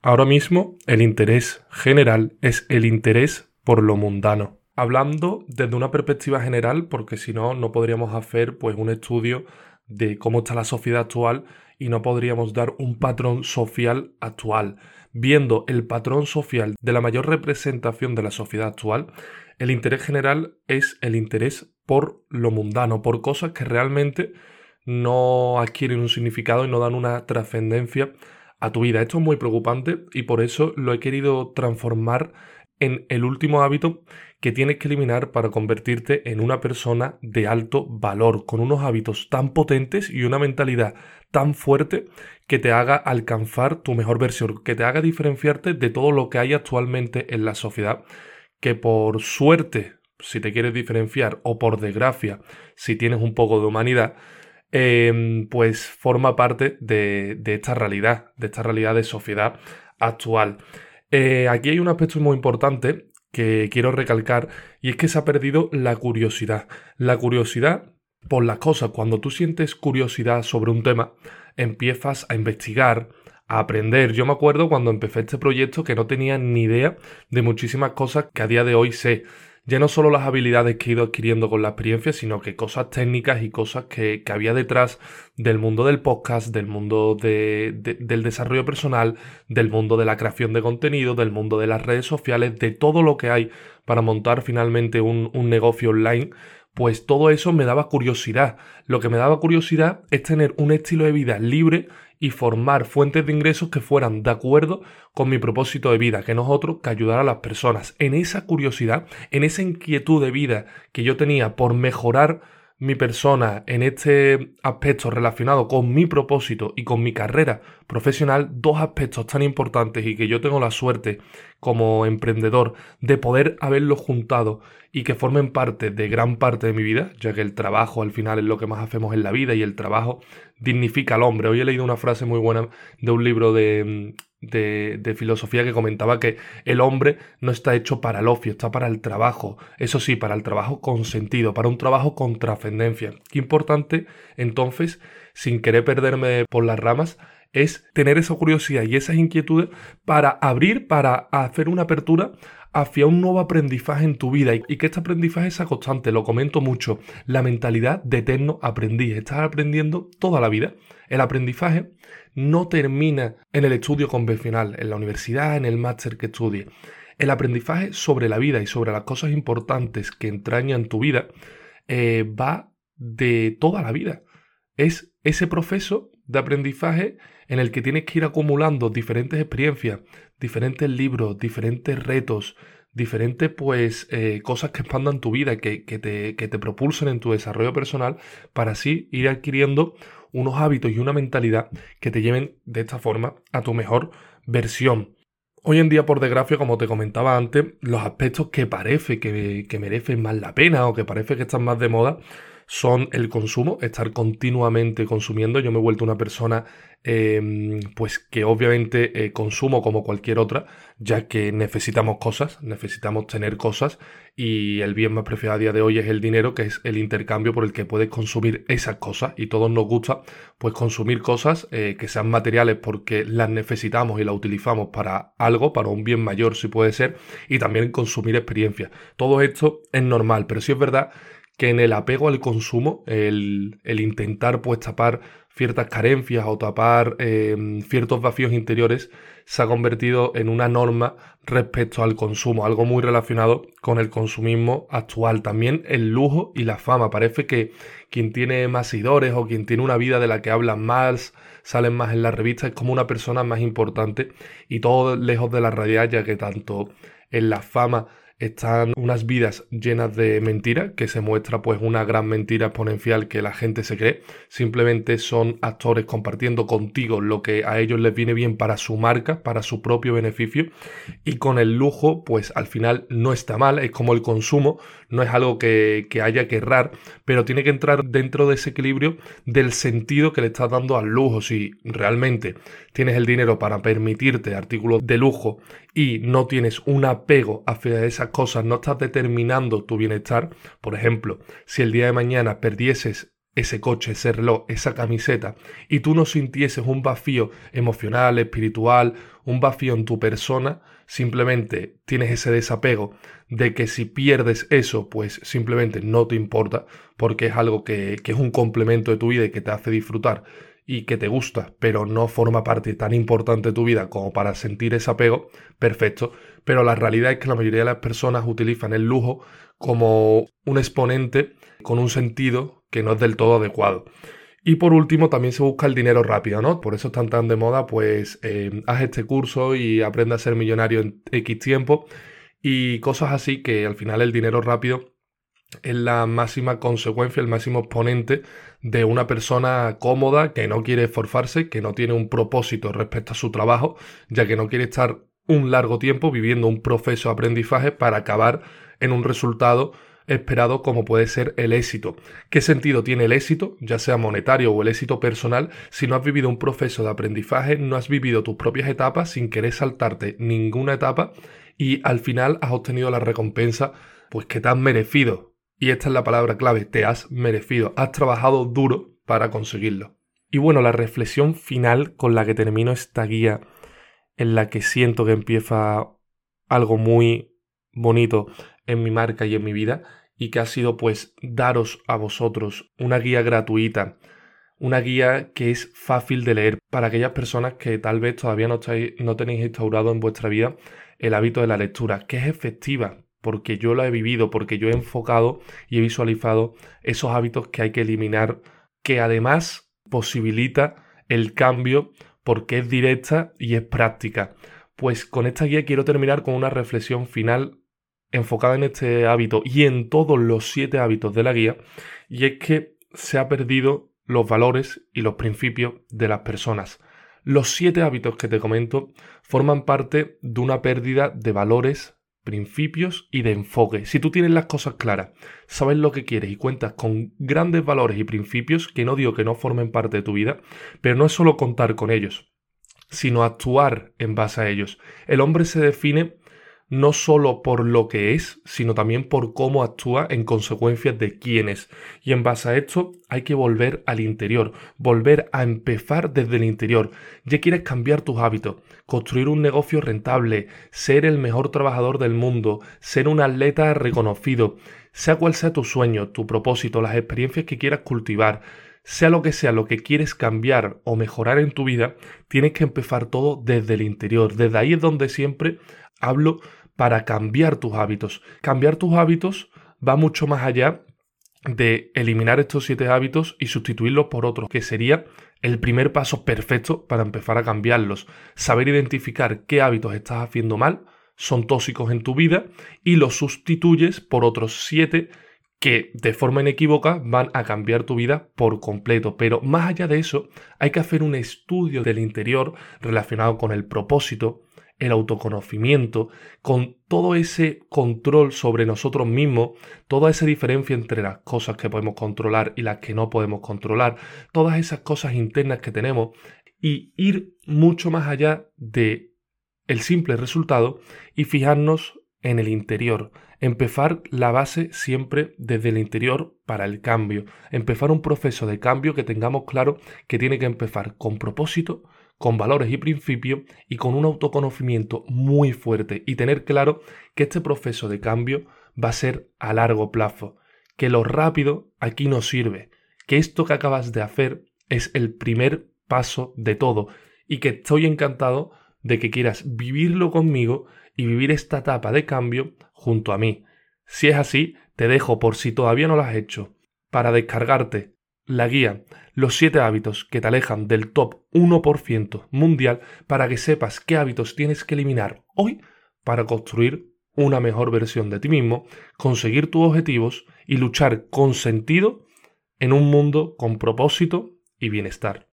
Ahora mismo el interés general es el interés por lo mundano. Hablando desde una perspectiva general, porque si no, no podríamos hacer pues un estudio de cómo está la sociedad actual y no podríamos dar un patrón social actual. Viendo el patrón social de la mayor representación de la sociedad actual, el interés general es el interés por lo mundano, por cosas que realmente no adquieren un significado y no dan una trascendencia a tu vida. Esto es muy preocupante y por eso lo he querido transformar en el último hábito que tienes que eliminar para convertirte en una persona de alto valor, con unos hábitos tan potentes y una mentalidad tan fuerte que te haga alcanzar tu mejor versión, que te haga diferenciarte de todo lo que hay actualmente en la sociedad, que por suerte, si te quieres diferenciar, o por desgracia, si tienes un poco de humanidad, em, pues forma parte de, esta realidad, de esta realidad de sociedad actual. Eh, aquí hay un aspecto muy importante que quiero recalcar y es que se ha perdido la curiosidad. La curiosidad por las cosas. Cuando tú sientes curiosidad sobre un tema, empiezas a investigar, a aprender. Yo me acuerdo cuando empecé este proyecto que no tenía ni idea de muchísimas cosas que a día de hoy sé ya no solo las habilidades que he ido adquiriendo con la experiencia, sino que cosas técnicas y cosas que, había detrás del mundo del podcast, del mundo del desarrollo personal, del mundo de la creación de contenido, del mundo de las redes sociales, de todo lo que hay para montar finalmente un, un negocio online pues todo eso me daba curiosidad. Lo que me daba curiosidad es tener un estilo de vida libre y formar fuentes de ingresos que fueran de acuerdo con mi propósito de vida, que no es otro que ayudar a las personas. En esa curiosidad, en esa inquietud de vida que yo tenía por mejorar mi persona en este aspecto relacionado con mi propósito y con mi carrera profesional, dos aspectos tan importantes y que yo tengo la suerte como emprendedor de poder haberlos juntado y que formen parte de gran parte de mi vida, ya que el trabajo al final es lo que más hacemos en la vida y el trabajo dignifica al hombre. Hoy he leído una frase muy buena de un libro de, de, filosofía que comentaba que el hombre no está hecho para el ocio, está para el trabajo. Eso sí, para el trabajo con sentido, para un trabajo con trascendencia. Qué importante, entonces, sin querer perderme por las ramas, es tener esa curiosidad y esas inquietudes para abrir, para hacer una apertura hacia un nuevo aprendizaje en tu vida y que este aprendizaje sea constante. Lo comento mucho. La mentalidad de eterno aprendiz. Estás aprendiendo toda la vida. El aprendizaje no termina en el estudio convencional, en la universidad, en el máster que estudie. El aprendizaje sobre la vida y sobre las cosas importantes que entrañan tu vida eh, va de toda la vida. Es ese proceso de aprendizaje en el que tienes que ir acumulando diferentes experiencias, diferentes libros, diferentes retos, diferentes pues eh, cosas que expandan tu vida, que, que, te, que te propulsen en tu desarrollo personal, para así ir adquiriendo unos hábitos y una mentalidad que te lleven de esta forma a tu mejor versión. Hoy en día, por desgracia, como te comentaba antes, los aspectos que parece que, que merecen más la pena o que parece que están más de moda son el consumo, estar continuamente consumiendo. Yo me he vuelto una persona Em, pues que obviamente eh, consumo como cualquier otra, ya que necesitamos cosas, necesitamos tener cosas y el bien más preciado a día de hoy es el dinero, que es el intercambio por el que puedes consumir esas cosas y todos nos gusta pues consumir cosas eh, que sean materiales porque las necesitamos y las utilizamos para algo, para un bien mayor si puede ser, y también consumir experiencias. Todo esto es normal, pero sí es verdad que en el apego al consumo, el, intentar pues tapar ciertas carencias o tapar em, ciertos vacíos interiores se ha convertido en una norma respecto al consumo, algo muy relacionado con el consumismo actual. También el lujo y la fama. Parece que quien tiene más seguidores o quien tiene una vida de la que hablan más, salen más en la revista, es como una persona más importante y todo lejos de la realidad, ya que tanto en la fama están unas vidas llenas de mentiras, que se muestra pues una gran mentira exponencial que la gente se cree. Simplemente son actores compartiendo contigo lo que a ellos les viene bien para su marca, para su propio beneficio. Y con el lujo, pues al final no está mal, es como el consumo, no es algo que, que haya que errar, pero tiene que entrar dentro de ese equilibrio del sentido que le estás dando al lujo. Si realmente tienes el dinero para permitirte artículos de lujo y no tienes un apego hacia cosas, no estás determinando tu bienestar, por ejemplo, si el día de mañana perdieses ese coche, ese reloj, esa camiseta, y tú no sintieses un vacío emocional, espiritual, un vacío en tu persona, simplemente tienes ese desapego de que si pierdes eso, pues simplemente no te importa, porque es algo que, que es un complemento de tu vida y que te hace disfrutar y que te gusta, pero no forma parte tan importante de tu vida como para sentir ese apego, perfecto. Pero la realidad es que la mayoría de las personas utilizan el lujo como un exponente con un sentido que no es del todo adecuado. Y por último, también se busca el dinero rápido, ¿no? Por eso están tan de moda, pues eh, haz este curso y aprende a ser millonario en X tiempo y cosas así que al final el dinero rápido es la máxima consecuencia, el máximo exponente de una persona cómoda que no quiere esforzarse, que no tiene un propósito respecto a su trabajo, ya que no quiere estar un largo tiempo viviendo un proceso de aprendizaje para acabar en un resultado esperado como puede ser el éxito. ¿Qué sentido tiene el éxito, ya sea monetario o el éxito personal, si no has vivido un proceso de aprendizaje, no has vivido tus propias etapas sin querer saltarte ninguna etapa y al final has obtenido la recompensa pues que te has merecido? Y esta es la palabra clave, te has merecido, has trabajado duro para conseguirlo. Y bueno, la reflexión final con la que termino esta guía, en la que siento que empieza algo muy bonito en mi marca y en mi vida, y que ha sido pues daros a vosotros una guía gratuita, una guía que es fácil de leer para aquellas personas que tal vez todavía no, tenéis instaurado en vuestra vida el hábito de la lectura, que es efectiva, porque yo lo he vivido, porque yo he enfocado y he visualizado esos hábitos que hay que eliminar, que además posibilita el cambio porque es directa y es práctica. Pues con esta guía quiero terminar con una reflexión final enfocada en este hábito y en todos los siete hábitos de la guía, y es que se ha perdido los valores y los principios de las personas. Los siete hábitos que te comento forman parte de una pérdida de valores, principios y de enfoque. Si tú tienes las cosas claras, sabes lo que quieres y cuentas con grandes valores y principios, que no digo que no formen parte de tu vida, pero no es solo contar con ellos, sino actuar en base a ellos. El hombre se define no solo por lo que es, sino también por cómo actúa en consecuencia de quién es. Y en base a esto hay que volver al interior, volver a empezar desde el interior. Ya quieres cambiar tus hábitos, construir un negocio rentable, ser el mejor trabajador del mundo, ser un atleta reconocido, sea cual sea tu sueño, tu propósito, las experiencias que quieras cultivar, sea lo que sea lo que quieres cambiar o mejorar en tu vida, tienes que empezar todo desde el interior. Desde ahí es donde siempre hablo para cambiar tus hábitos. Cambiar tus hábitos va mucho más allá de eliminar estos siete hábitos y sustituirlos por otros, que sería el primer paso perfecto para empezar a cambiarlos. Saber identificar qué hábitos estás haciendo mal, son tóxicos en tu vida, y los sustituyes por otros siete que de forma inequívoca van a cambiar tu vida por completo. Pero más allá de eso, hay que hacer un estudio del interior relacionado con el propósito, el autoconocimiento, con todo ese control sobre nosotros mismos, toda esa diferencia entre las cosas que podemos controlar y las que no podemos controlar, todas esas cosas internas que tenemos y ir mucho más allá de el simple resultado y fijarnos en el interior, empezar la base siempre desde el interior para el cambio, empezar un proceso de cambio que tengamos claro que tiene que empezar con propósito, con valores y principios y con un autoconocimiento muy fuerte y tener claro que este proceso de cambio va a ser a largo plazo, que lo rápido aquí no sirve, que esto que acabas de hacer es el primer paso de todo y que estoy encantado de que quieras vivirlo conmigo y vivir esta etapa de cambio junto a mí. Si es así, te dejo por si todavía no lo has hecho, para descargarte la guía, los 7 hábitos que te alejan del top 1% mundial para que sepas qué hábitos tienes que eliminar hoy para construir una mejor versión de ti mismo, conseguir tus objetivos y luchar con sentido en un mundo con propósito y bienestar.